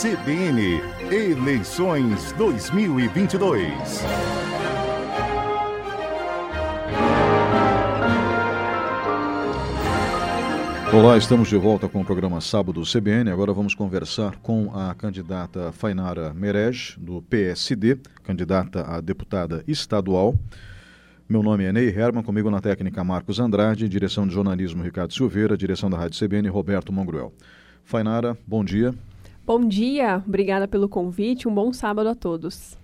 CBN Eleições 2022. Olá, estamos de volta com o programa Sábado CBN. Agora vamos conversar com a candidata Fainara Merej, do PSD, candidata a deputada estadual. Meu nome é Ney Herman, comigo na técnica Marcos Andrade, direção de jornalismo Ricardo Silveira, direção da Rádio CBN Roberto Mongruel. Fainara, bom dia. Bom dia, obrigada pelo convite, um bom sábado a todos.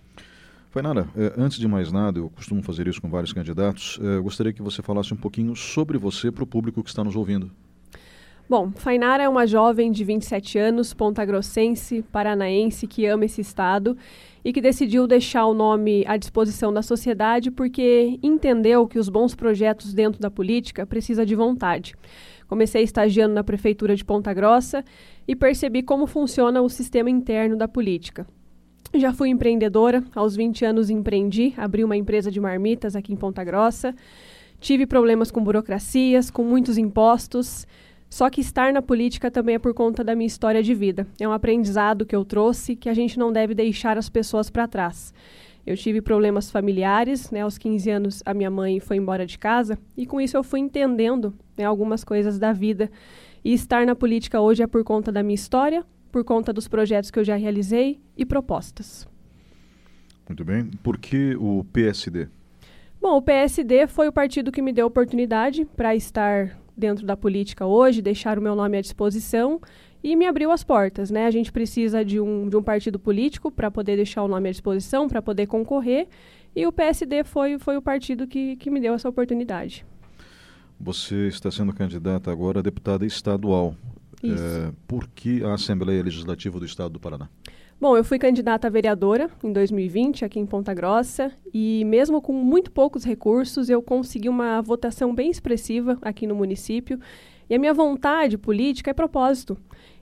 Fainara, eh, antes de mais nada, eu costumo fazer isso com vários candidatos, eh, gostaria que você falasse um pouquinho sobre você para o público que está nos ouvindo. Bom, Fainara é uma jovem de 27 anos, pontagrossense, paranaense, que ama esse estado e que decidiu deixar o nome à disposição da sociedade porque entendeu que os bons projetos dentro da política precisam de vontade. Comecei estagiando na prefeitura de Ponta Grossa e percebi como funciona o sistema interno da política. Já fui empreendedora, aos 20 anos empreendi, abri uma empresa de marmitas aqui em Ponta Grossa. Tive problemas com burocracias, com muitos impostos. Só que estar na política também é por conta da minha história de vida. É um aprendizado que eu trouxe que a gente não deve deixar as pessoas para trás. Eu tive problemas familiares, né? Aos 15 anos a minha mãe foi embora de casa e com isso eu fui entendendo né, algumas coisas da vida. E estar na política hoje é por conta da minha história, por conta dos projetos que eu já realizei e propostas. Muito bem. Por que o PSD? Bom, o PSD foi o partido que me deu oportunidade para estar dentro da política hoje, deixar o meu nome à disposição e me abriu as portas, né? A gente precisa de um, de um partido político para poder deixar o nome à disposição, para poder concorrer, e o PSD foi, foi o partido que, que me deu essa oportunidade. Você está sendo candidata agora a deputada estadual. Isso. É, por que a Assembleia Legislativa do Estado do Paraná? Bom, eu fui candidata a vereadora em 2020 aqui em Ponta Grossa e mesmo com muito poucos recursos eu consegui uma votação bem expressiva aqui no município. A minha vontade política é propósito.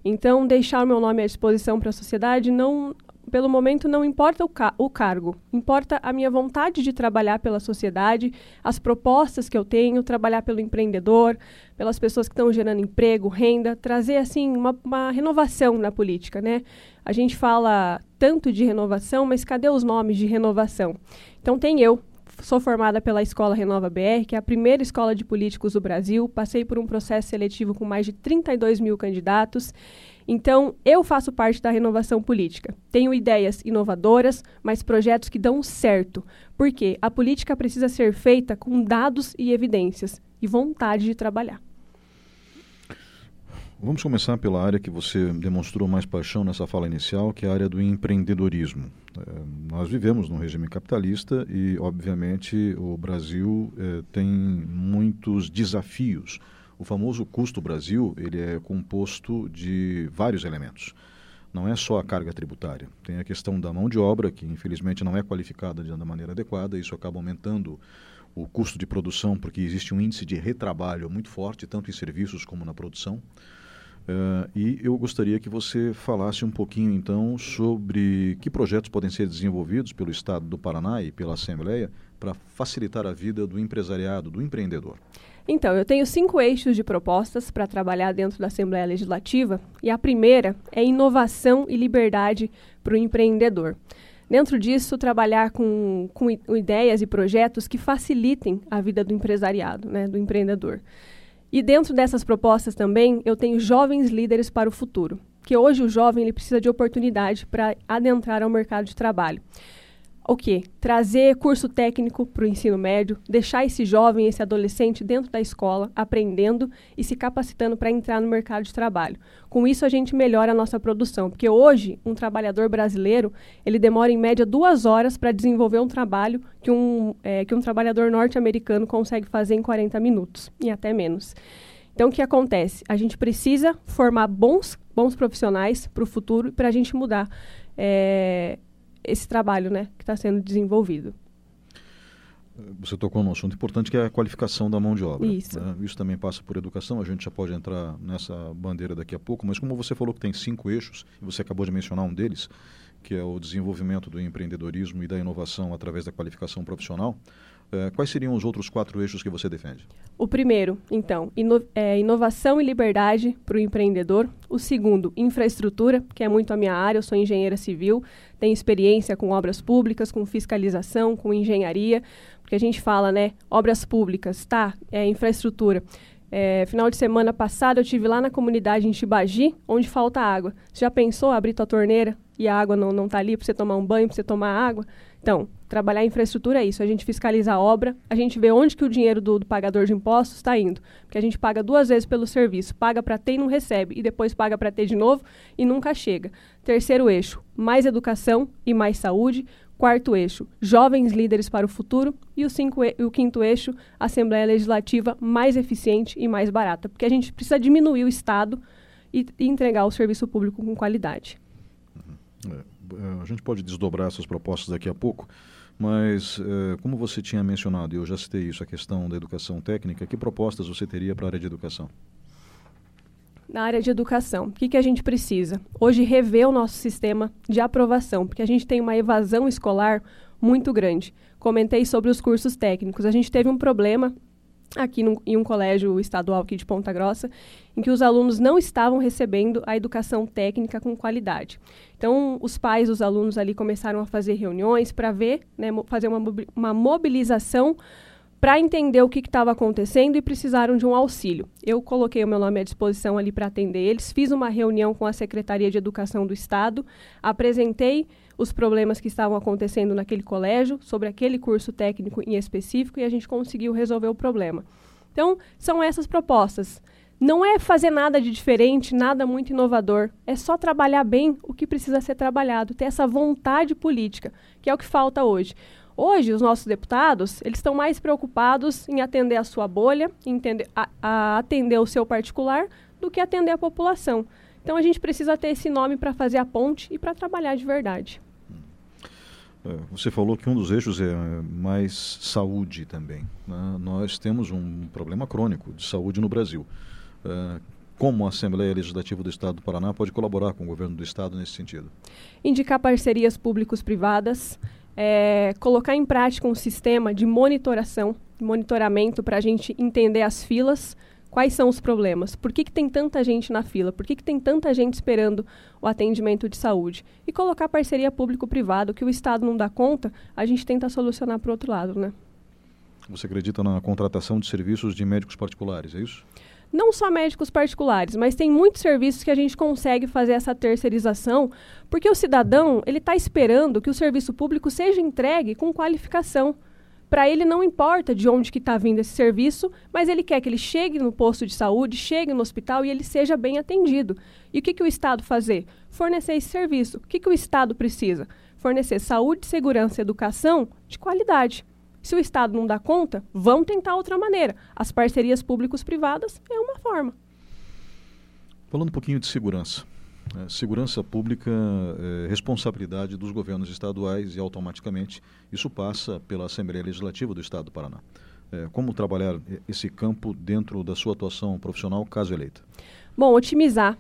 Então, deixar o meu nome à disposição para a sociedade não, pelo momento, não importa o, ca o cargo, importa a minha vontade de trabalhar pela sociedade, as propostas que eu tenho, trabalhar pelo empreendedor, pelas pessoas que estão gerando emprego, renda, trazer assim uma, uma renovação na política, né? A gente fala tanto de renovação, mas cadê os nomes de renovação? Então tem eu, sou formada pela Escola Renova BR, que é a primeira escola de políticos do Brasil. Passei por um processo seletivo com mais de 32 mil candidatos. Então, eu faço parte da renovação política. Tenho ideias inovadoras, mas projetos que dão certo. Porque a política precisa ser feita com dados e evidências e vontade de trabalhar. Vamos começar pela área que você demonstrou mais paixão nessa fala inicial, que é a área do empreendedorismo. É, nós vivemos num regime capitalista e, obviamente, o Brasil é, tem muitos desafios. O famoso custo Brasil ele é composto de vários elementos. Não é só a carga tributária. Tem a questão da mão de obra, que infelizmente não é qualificada da maneira adequada, isso acaba aumentando o custo de produção, porque existe um índice de retrabalho muito forte, tanto em serviços como na produção. Uh, e eu gostaria que você falasse um pouquinho, então, sobre que projetos podem ser desenvolvidos pelo Estado do Paraná e pela Assembleia para facilitar a vida do empresariado, do empreendedor. Então, eu tenho cinco eixos de propostas para trabalhar dentro da Assembleia Legislativa, e a primeira é inovação e liberdade para o empreendedor. Dentro disso, trabalhar com, com ideias e projetos que facilitem a vida do empresariado, né, do empreendedor. E dentro dessas propostas também, eu tenho jovens líderes para o futuro, que hoje o jovem ele precisa de oportunidade para adentrar ao mercado de trabalho o quê? Trazer curso técnico para o ensino médio, deixar esse jovem, esse adolescente dentro da escola, aprendendo e se capacitando para entrar no mercado de trabalho. Com isso, a gente melhora a nossa produção, porque hoje, um trabalhador brasileiro, ele demora em média duas horas para desenvolver um trabalho que um, é, que um trabalhador norte-americano consegue fazer em 40 minutos, e até menos. Então, o que acontece? A gente precisa formar bons, bons profissionais para o futuro, para a gente mudar é, esse trabalho né, que está sendo desenvolvido. Você tocou num assunto importante que é a qualificação da mão de obra. Isso. Né? Isso também passa por educação, a gente já pode entrar nessa bandeira daqui a pouco, mas como você falou que tem cinco eixos, e você acabou de mencionar um deles, que é o desenvolvimento do empreendedorismo e da inovação através da qualificação profissional, quais seriam os outros quatro eixos que você defende? O primeiro, então, ino é inovação e liberdade para o empreendedor. O segundo, infraestrutura, que é muito a minha área, eu sou engenheira civil, tenho experiência com obras públicas, com fiscalização, com engenharia, porque a gente fala, né, obras públicas, tá, é infraestrutura. É, final de semana passado eu tive lá na comunidade em Tibagi, onde falta água. Você já pensou abrir tua torneira e a água não, não tá ali para você tomar um banho, para você tomar água? Então, trabalhar infraestrutura é isso. A gente fiscaliza a obra, a gente vê onde que o dinheiro do, do pagador de impostos está indo. Porque a gente paga duas vezes pelo serviço. Paga para ter e não recebe. E depois paga para ter de novo e nunca chega. Terceiro eixo, mais educação e mais saúde. Quarto eixo, jovens líderes para o futuro. E o, cinco o quinto eixo, Assembleia Legislativa mais eficiente e mais barata. Porque a gente precisa diminuir o Estado e, e entregar o serviço público com qualidade. Uhum. É. É, a gente pode desdobrar essas propostas daqui a pouco, mas é, como você tinha mencionado, e eu já citei isso, a questão da educação técnica, que propostas você teria para a área de educação? Na área de educação, o que, que a gente precisa? Hoje, rever o nosso sistema de aprovação, porque a gente tem uma evasão escolar muito grande. Comentei sobre os cursos técnicos. A gente teve um problema aqui no, em um colégio estadual aqui de Ponta Grossa, em que os alunos não estavam recebendo a educação técnica com qualidade. Então, os pais dos alunos ali começaram a fazer reuniões para ver, né, fazer uma, uma mobilização para entender o que estava acontecendo e precisaram de um auxílio. Eu coloquei o meu nome à disposição ali para atender eles, fiz uma reunião com a Secretaria de Educação do Estado, apresentei os problemas que estavam acontecendo naquele colégio, sobre aquele curso técnico em específico, e a gente conseguiu resolver o problema. Então, são essas propostas. Não é fazer nada de diferente, nada muito inovador. É só trabalhar bem o que precisa ser trabalhado, ter essa vontade política, que é o que falta hoje. Hoje, os nossos deputados, eles estão mais preocupados em atender a sua bolha, em a, a atender o seu particular, do que atender a população. Então a gente precisa ter esse nome para fazer a ponte e para trabalhar de verdade. É, você falou que um dos eixos é mais saúde também. Né? Nós temos um problema crônico de saúde no Brasil. É, como a Assembleia Legislativa do Estado do Paraná pode colaborar com o governo do Estado nesse sentido? Indicar parcerias públicos-privadas, é, colocar em prática um sistema de monitoração, monitoramento para a gente entender as filas, Quais são os problemas? Por que, que tem tanta gente na fila? Por que, que tem tanta gente esperando o atendimento de saúde? E colocar parceria público-privado, que o Estado não dá conta, a gente tenta solucionar para o outro lado, né? Você acredita na contratação de serviços de médicos particulares, é isso? Não só médicos particulares, mas tem muitos serviços que a gente consegue fazer essa terceirização, porque o cidadão ele está esperando que o serviço público seja entregue com qualificação. Para ele não importa de onde que está vindo esse serviço, mas ele quer que ele chegue no posto de saúde, chegue no hospital e ele seja bem atendido. E o que, que o Estado fazer? Fornecer esse serviço. O que, que o Estado precisa? Fornecer saúde, segurança e educação de qualidade. Se o Estado não dá conta, vamos tentar outra maneira. As parcerias públicos-privadas é uma forma. Falando um pouquinho de segurança. É, segurança pública é responsabilidade dos governos estaduais e automaticamente isso passa pela Assembleia Legislativa do Estado do Paraná. É, como trabalhar esse campo dentro da sua atuação profissional, caso eleita? Bom, otimizar.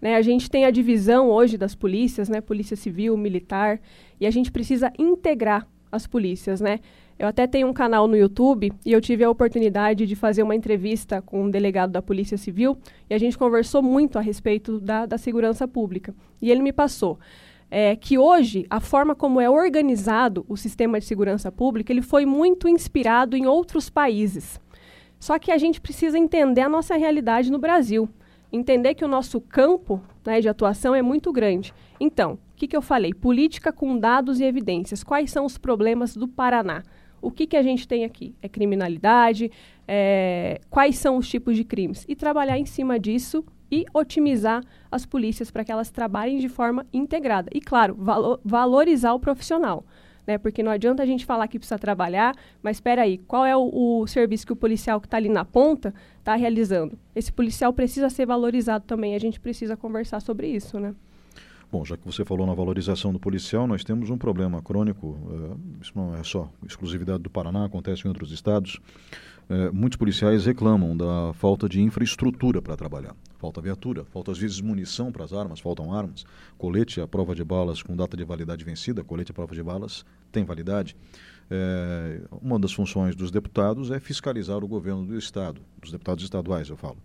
Né? A gente tem a divisão hoje das polícias, né? Polícia Civil, Militar, e a gente precisa integrar as polícias, né? Eu até tenho um canal no YouTube e eu tive a oportunidade de fazer uma entrevista com um delegado da Polícia Civil e a gente conversou muito a respeito da, da segurança pública. E ele me passou é, que hoje a forma como é organizado o sistema de segurança pública ele foi muito inspirado em outros países. Só que a gente precisa entender a nossa realidade no Brasil, entender que o nosso campo né, de atuação é muito grande. Então, o que, que eu falei? Política com dados e evidências. Quais são os problemas do Paraná? O que, que a gente tem aqui? É criminalidade? É, quais são os tipos de crimes? E trabalhar em cima disso e otimizar as polícias para que elas trabalhem de forma integrada. E, claro, valo valorizar o profissional. Né? Porque não adianta a gente falar que precisa trabalhar, mas espera aí, qual é o, o, serviço que o policial que está ali na ponta está realizando? Esse policial precisa ser valorizado também, a gente precisa conversar sobre isso, né? Bom, já que você falou na valorização do policial, nós temos um problema crônico, uh, isso não é só exclusividade do Paraná, acontece em outros estados. Uh, muitos policiais reclamam da falta de infraestrutura para trabalhar. Falta viatura, falta às vezes munição para as armas, faltam armas, colete à prova de balas com data de validade vencida, colete à prova de balas tem validade. É, uma das funções dos deputados é fiscalizar o governo do Estado, dos deputados estaduais, eu falo.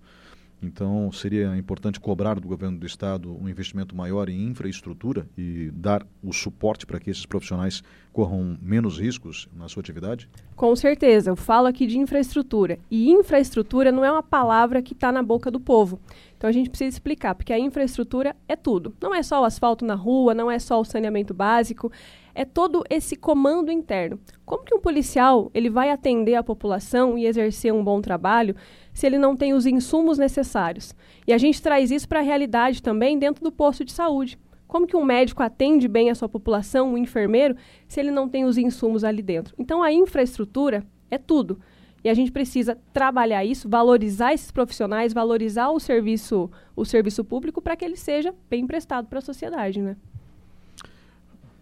Então, seria importante cobrar do governo do Estado um investimento maior em infraestrutura e dar o suporte para que esses profissionais corram menos riscos na sua atividade? Com certeza. Eu falo aqui de infraestrutura. E infraestrutura não é uma palavra que está na boca do povo. Então, a gente precisa explicar, porque a infraestrutura é tudo. Não é só o asfalto na rua, não é só o saneamento básico, é todo esse comando interno. Como que um policial ele vai atender a população e exercer um bom trabalho se ele não tem os insumos necessários. E a gente traz isso para a realidade também dentro do posto de saúde. Como que um médico atende bem a sua população, um enfermeiro, se ele não tem os insumos ali dentro? Então a infraestrutura é tudo. E a gente precisa trabalhar isso, valorizar esses profissionais, valorizar o serviço, o serviço público para que ele seja bem prestado para a sociedade, né?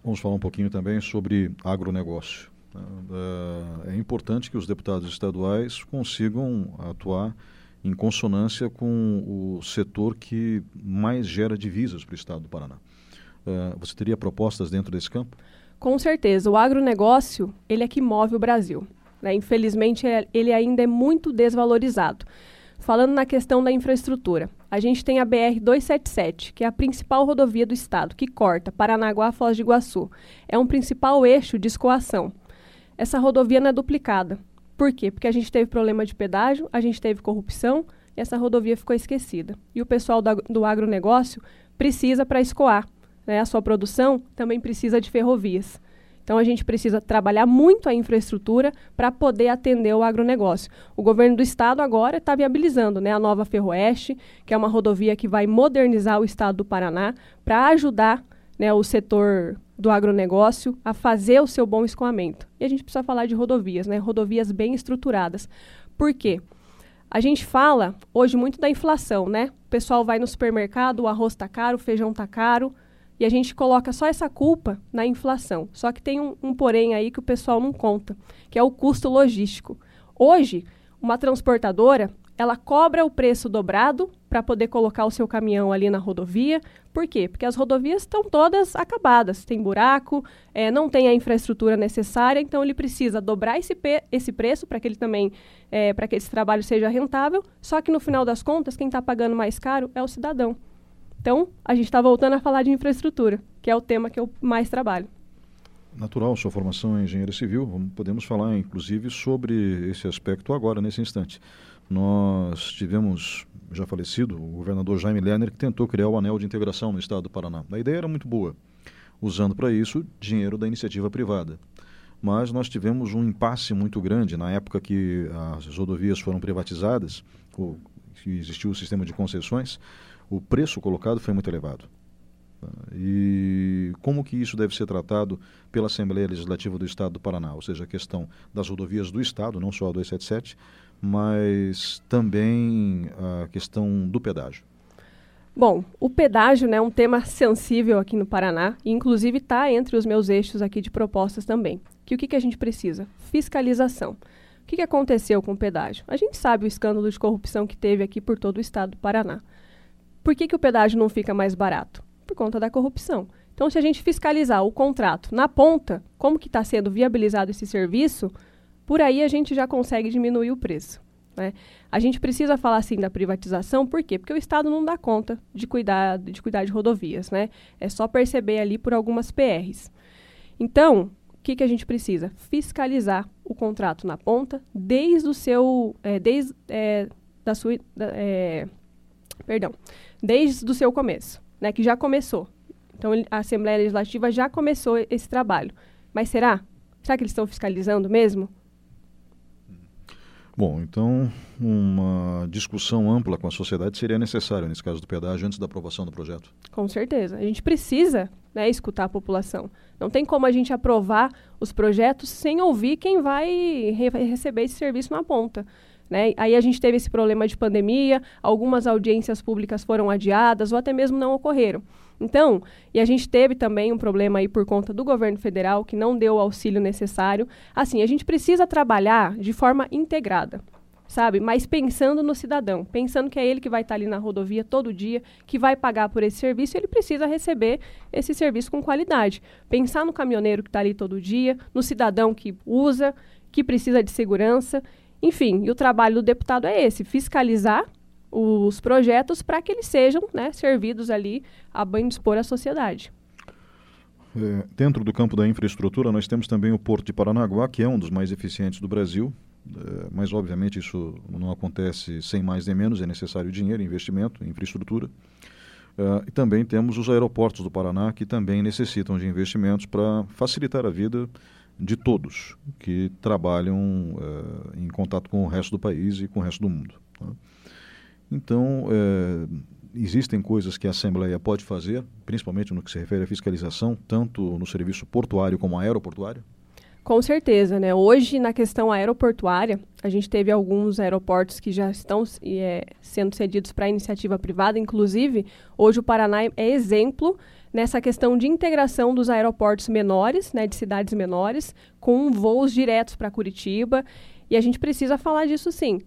Vamos falar um pouquinho também sobre agronegócio. Uh, é importante que os deputados estaduais consigam atuar em consonância com o setor que mais gera divisas para o estado do Paraná. Uh, você teria propostas dentro desse campo? Com certeza. O agronegócio ele é que move o Brasil. Né? Infelizmente, é, ele ainda é muito desvalorizado. Falando na questão da infraestrutura, a gente tem a BR-277, que é a principal rodovia do estado, que corta Paranaguá Foz de Iguaçu. É um principal eixo de escoação essa rodovia não é duplicada. Por quê? Porque a gente teve problema de pedágio, a gente teve corrupção e essa rodovia ficou esquecida. E o pessoal do, do agronegócio precisa para escoar. Né? A sua produção também precisa de ferrovias. Então a gente precisa trabalhar muito a infraestrutura para poder atender o agronegócio. O governo do estado agora está viabilizando né, a nova Ferroeste, que é uma rodovia que vai modernizar o estado do Paraná para ajudar né, o setor do agronegócio a fazer o seu bom escoamento. E a gente precisa falar de rodovias, né? Rodovias bem estruturadas. Por quê? A gente fala hoje muito da inflação, né? O pessoal vai no supermercado, o arroz está caro, o feijão está caro, e a gente coloca só essa culpa na inflação. Só que tem um, um porém aí que o pessoal não conta, que é o custo logístico. Hoje, uma transportadora, ela cobra o preço dobrado para poder colocar o seu caminhão ali na rodovia. Por quê? Porque as rodovias estão todas acabadas, tem buraco, é, não tem a infraestrutura necessária, então ele precisa dobrar esse, esse preço para que ele também, é, para que esse trabalho seja rentável. Só que no final das contas, quem está pagando mais caro é o cidadão. Então, a gente está voltando a falar de infraestrutura, que é o tema que eu mais trabalho. Natural, sua formação é engenheiro civil, podemos falar inclusive sobre esse aspecto agora, nesse instante. Nós tivemos, já falecido, o governador Jaime Lerner, que tentou criar o anel de integração no estado do Paraná. A ideia era muito boa, usando para isso dinheiro da iniciativa privada. Mas nós tivemos um impasse muito grande na época que as rodovias foram privatizadas, ou que existiu o sistema de concessões, o preço colocado foi muito elevado. E como que isso deve ser tratado pela Assembleia Legislativa do Estado do Paraná? Ou seja, a questão das rodovias do Estado, não só a 277, mas também a questão do pedágio. Bom, o pedágio né, é um tema sensível aqui no Paraná e, inclusive, está entre os meus eixos aqui de propostas também. Que o que, que a gente precisa? Fiscalização. O que, que aconteceu com o pedágio? A gente sabe o escândalo de corrupção que teve aqui por todo o estado do Paraná. Por que, que o pedágio não fica mais barato? Por conta da corrupção. Então, se a gente fiscalizar o contrato na ponta, como que está sendo viabilizado esse serviço, por aí a gente já consegue diminuir o preço. Né? A gente precisa falar assim da privatização, por quê? Porque o Estado não dá conta de cuidar de, cuidar de rodovias. Né? É só perceber ali por algumas PRs. Então, o que, que a gente precisa? Fiscalizar o contrato na ponta desde o seu. É, desde é, da sua. Da, é, perdão. Desde o seu começo, né? Que já começou. Então, a Assembleia Legislativa já começou esse trabalho. Mas será? Será que eles estão fiscalizando mesmo? Bom, então uma discussão ampla com a sociedade seria necessária nesse caso do pedágio antes da aprovação do projeto. Com certeza. A gente precisa né, escutar a população. Não tem como a gente aprovar os projetos sem ouvir quem vai re receber esse serviço na ponta. Né? Aí a gente teve esse problema de pandemia, algumas audiências públicas foram adiadas ou até mesmo não ocorreram. Então, e a gente teve também um problema aí por conta do governo federal que não deu o auxílio necessário. Assim, a gente precisa trabalhar de forma integrada. sabe? Mas pensando no cidadão, pensando que é ele que vai estar ali na rodovia todo dia, que vai pagar por esse serviço ele precisa receber esse serviço com qualidade. Pensar no caminhoneiro que está ali todo dia, no cidadão que usa, que precisa de segurança. Enfim, e o trabalho do deputado é esse: fiscalizar os projetos para que eles sejam né, servidos ali a bem dispor à sociedade. É, dentro do campo da infraestrutura, nós temos também o Porto de Paranaguá, que é um dos mais eficientes do Brasil, é, mas obviamente isso não acontece sem mais nem menos, é necessário dinheiro, investimento, infraestrutura. É, e também temos os aeroportos do Paraná, que também necessitam de investimentos para facilitar a vida de todos que trabalham é, em contato com o resto do país e com o resto do mundo. Tá? Então, é, existem coisas que a Assembleia pode fazer, principalmente no que se refere à fiscalização, tanto no serviço portuário como aeroportuário? Com certeza, né? Hoje, na questão aeroportuária, a gente teve alguns aeroportos que já estão é, sendo cedidos para iniciativa privada. Inclusive, hoje o Paraná é exemplo nessa questão de integração dos aeroportos menores, né, de cidades menores, com voos diretos para Curitiba. E a gente precisa falar disso sim.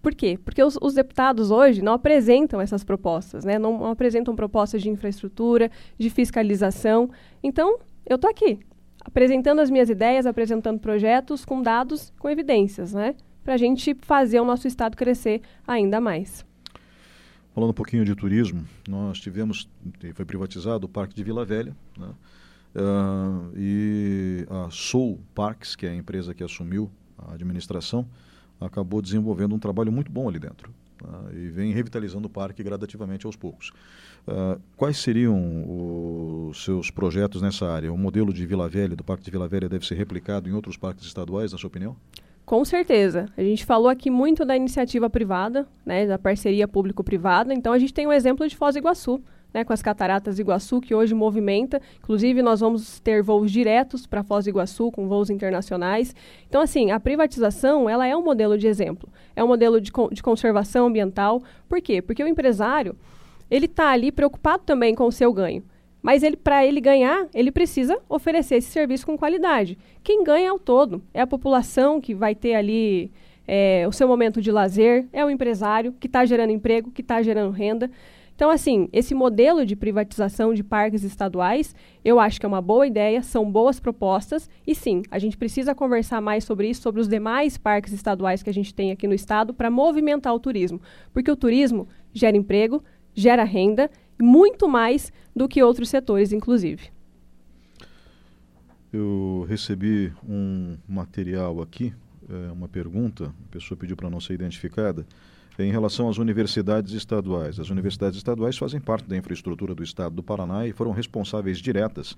Por quê? Porque os, os, deputados hoje não apresentam essas propostas, né? não, não apresentam propostas de infraestrutura, de fiscalização. Então, eu estou aqui, apresentando as minhas ideias, apresentando projetos com dados, com evidências, né? Para a gente fazer o nosso Estado crescer ainda mais. Falando um pouquinho de turismo, nós tivemos, foi privatizado o Parque de Vila Velha, né? Uh, e a Soul Parks, que é a empresa que assumiu a administração, acabou desenvolvendo um trabalho muito bom ali dentro. Uh, e vem revitalizando o parque gradativamente aos poucos. Uh, quais seriam os seus projetos nessa área? O modelo de Vila Velha, do Parque de Vila Velha, deve ser replicado em outros parques estaduais, na sua opinião? Com certeza. A gente falou aqui muito da iniciativa privada, né, da parceria público-privada. Então, a gente tem um exemplo de Foz do Iguaçu né, com as cataratas Iguaçu, que hoje movimenta. Inclusive, nós vamos ter voos diretos para Foz do Iguaçu, com voos internacionais. Então, assim, a privatização, ela é um modelo de exemplo. É um modelo de, de conservação ambiental. Por quê? Porque o empresário, ele está ali preocupado também com o seu ganho. Mas ele, para ele ganhar, ele precisa oferecer esse serviço com qualidade. Quem ganha é o todo. É a população que vai ter ali é, o seu momento de lazer, é o empresário que está gerando emprego, que está gerando renda. Então, assim, esse modelo de privatização de parques estaduais, eu acho que é uma boa ideia, são boas propostas, e sim, a gente precisa conversar mais sobre isso, sobre os demais parques estaduais que a gente tem aqui no estado, para movimentar o turismo. Porque o turismo gera emprego, gera renda, muito mais do que outros setores, inclusive. Eu recebi um material aqui, é, uma pergunta, a pessoa pediu para não ser identificada em relação às universidades estaduais. As universidades estaduais fazem parte da infraestrutura do Estado do Paraná e foram responsáveis diretas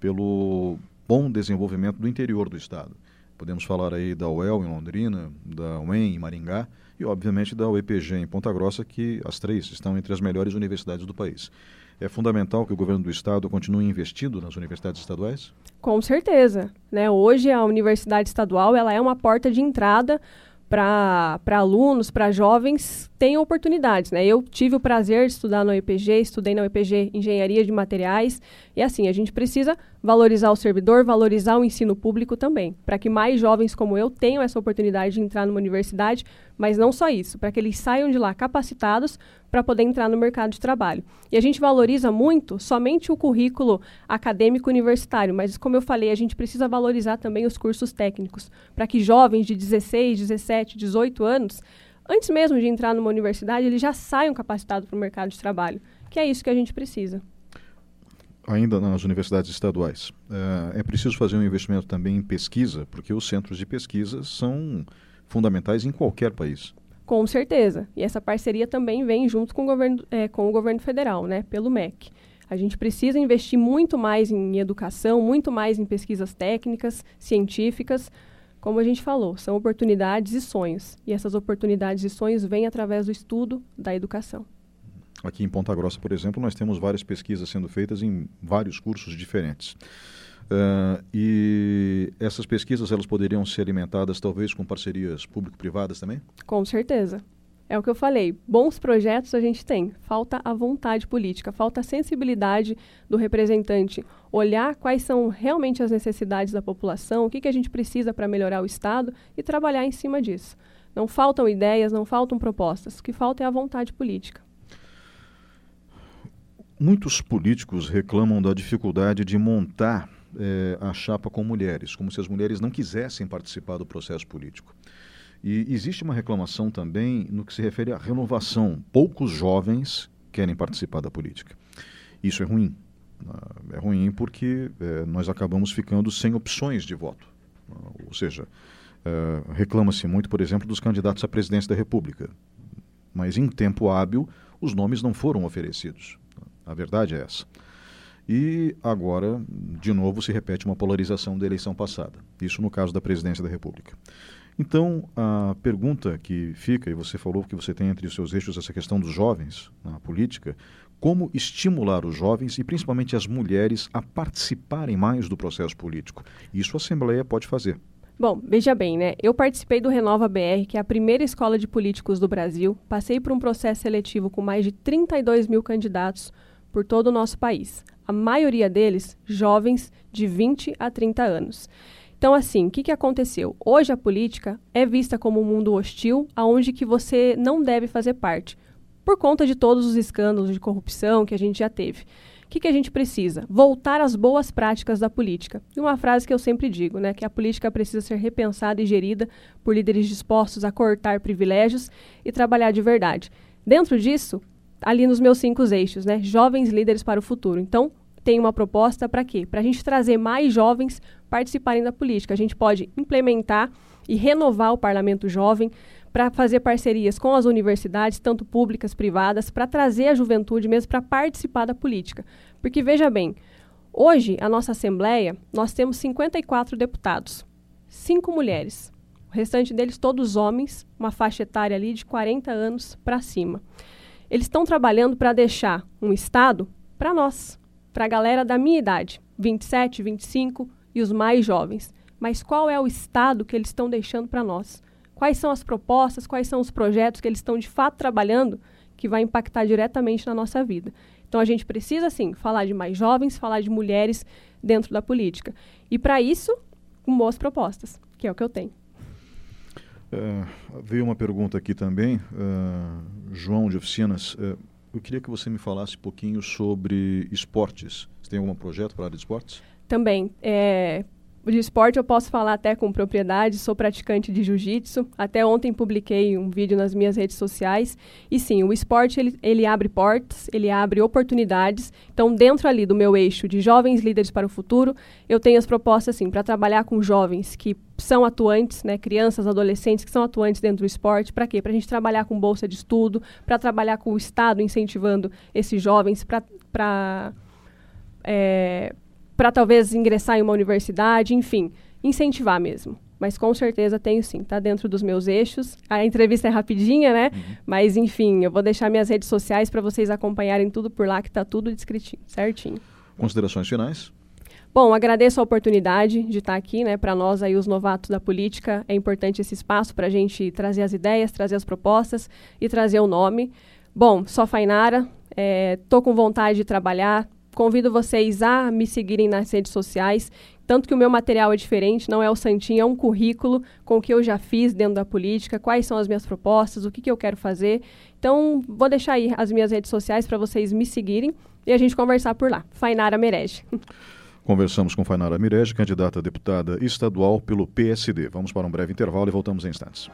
pelo bom desenvolvimento do interior do Estado. Podemos falar aí da UEL em Londrina, da UEM em Maringá e, obviamente, da UEPG em Ponta Grossa, que as três estão entre as melhores universidades do país. É fundamental que o governo do estado continue investindo nas universidades estaduais? Com certeza. Né? Hoje, a universidade estadual ela é uma porta de entrada para alunos, para jovens, tenham oportunidades. Né? Eu tive o prazer de estudar no IPG, estudei na IPG Engenharia de Materiais, e assim, a gente precisa valorizar o servidor, valorizar o ensino público também, para que mais jovens como eu tenham essa oportunidade de entrar numa universidade, mas não só isso, para que eles saiam de lá capacitados para poder entrar no mercado de trabalho. E a gente valoriza muito somente o currículo acadêmico universitário, mas como eu falei, a gente precisa valorizar também os cursos técnicos, para que jovens de 16, 17, 18 anos, antes mesmo de entrar numa universidade, eles já saiam capacitados para o mercado de trabalho, que é isso que a gente precisa ainda nas universidades estaduais, é, é preciso fazer um investimento também em pesquisa, porque os centros de pesquisa são fundamentais em qualquer país. Com certeza. E essa parceria também vem junto com o governo, é, com o governo federal, né, pelo MEC. A gente precisa investir muito mais em educação, muito mais em pesquisas técnicas, científicas. Como a gente falou, são oportunidades e sonhos. E essas oportunidades e sonhos vêm através do estudo da educação. Aqui em Ponta Grossa, por exemplo, nós temos várias pesquisas sendo feitas em vários cursos diferentes. Uh, e essas pesquisas elas poderiam ser alimentadas talvez com parcerias público-privadas também? Com certeza. É o que eu falei. Bons projetos a gente tem. Falta a vontade política, falta a sensibilidade do representante. Olhar quais são realmente as necessidades da população, o que, que a gente precisa para melhorar o Estado e trabalhar em cima disso. Não faltam ideias, não faltam propostas. O que falta é a vontade política. Muitos políticos reclamam da dificuldade de montar eh, a chapa com mulheres, como se as mulheres não quisessem participar do processo político. E existe uma reclamação também no que se refere à renovação. Poucos jovens querem participar da política. Isso é ruim. É ruim porque é, nós acabamos ficando sem opções de voto. Ou seja, é, reclama-se muito, por exemplo, dos candidatos à presidência da República. Mas em tempo hábil, os nomes não foram oferecidos. A verdade é essa. E agora, de novo, se repete uma polarização da eleição passada. Isso no caso da presidência da República. Então, a pergunta que fica, e você falou que você tem entre os seus eixos essa questão dos jovens na política, como estimular os jovens e principalmente as mulheres a participarem mais do processo político? Isso a Assembleia pode fazer. Bom, veja bem, né? Eu participei do Renova BR, que é a primeira escola de políticos do Brasil. Passei por um processo seletivo com mais de 32 mil candidatos por todo o nosso país. A maioria deles jovens de 20 a 30 anos. Então, assim, o que, que aconteceu? Hoje a política é vista como um mundo hostil, aonde que você não deve fazer parte, por conta de todos os escândalos de corrupção que a gente já teve. Que, que a gente precisa? Voltar às boas práticas da política. E uma frase que eu sempre digo, né, que a política precisa ser repensada e gerida por líderes dispostos a cortar privilégios e trabalhar de verdade. Dentro disso, ali nos meus cinco eixos, né, jovens líderes para o futuro. Então, tem uma proposta para quê? Para a gente trazer mais jovens participarem da política. A gente pode implementar e renovar o parlamento jovem para fazer parcerias com as universidades, tanto públicas, privadas, para trazer a juventude mesmo para participar da política. Porque veja bem, hoje a nossa assembleia nós temos 54 deputados, cinco mulheres. O restante deles todos homens, uma faixa etária ali de 40 anos para cima. Eles estão trabalhando para deixar um estado para nós, para a galera da minha idade, 27, 25 e os mais jovens. Mas qual é o estado que eles estão deixando para nós? Quais são as propostas, quais são os projetos que eles estão de fato trabalhando que vai impactar diretamente na nossa vida? Então a gente precisa sim falar de mais jovens, falar de mulheres dentro da política. E para isso, com boas propostas, que é o que eu tenho. Uh, veio uma pergunta aqui também, uh, João de Oficinas. Uh, eu queria que você me falasse um pouquinho sobre esportes. Você tem algum projeto para a área de esportes? Também. É, de esporte eu posso falar até com propriedade, sou praticante de jiu-jitsu. Até ontem publiquei um vídeo nas minhas redes sociais. E sim, o esporte ele, ele abre portas, ele abre oportunidades. Então, dentro ali do meu eixo de jovens líderes para o futuro, eu tenho as propostas assim para trabalhar com jovens que são atuantes, né, crianças, adolescentes que são atuantes dentro do esporte. Para quê? Para a gente trabalhar com bolsa de estudo, para trabalhar com o Estado incentivando esses jovens para para talvez ingressar em uma universidade, enfim, incentivar mesmo. Mas com certeza tenho sim, está dentro dos meus eixos. A entrevista é rapidinha, né? Uhum. Mas enfim, eu vou deixar minhas redes sociais para vocês acompanharem tudo por lá, que está tudo descritinho, certinho. Considerações finais? Bom, agradeço a oportunidade de estar aqui, né? Para nós aí, os novatos da política, é importante esse espaço para a gente trazer as ideias, trazer as propostas e trazer o nome. Bom, sou Fainara, estou é, com vontade de trabalhar, Convido vocês a me seguirem nas redes sociais, tanto que o meu material é diferente, não é o santinho, é um currículo com o que eu já fiz dentro da política, quais são as minhas propostas, o que, que eu quero fazer. Então, vou deixar aí as minhas redes sociais para vocês me seguirem e a gente conversar por lá. Fainara Merege. Conversamos com Fainara Mirege, candidata a deputada estadual pelo PSD. Vamos para um breve intervalo e voltamos em instantes.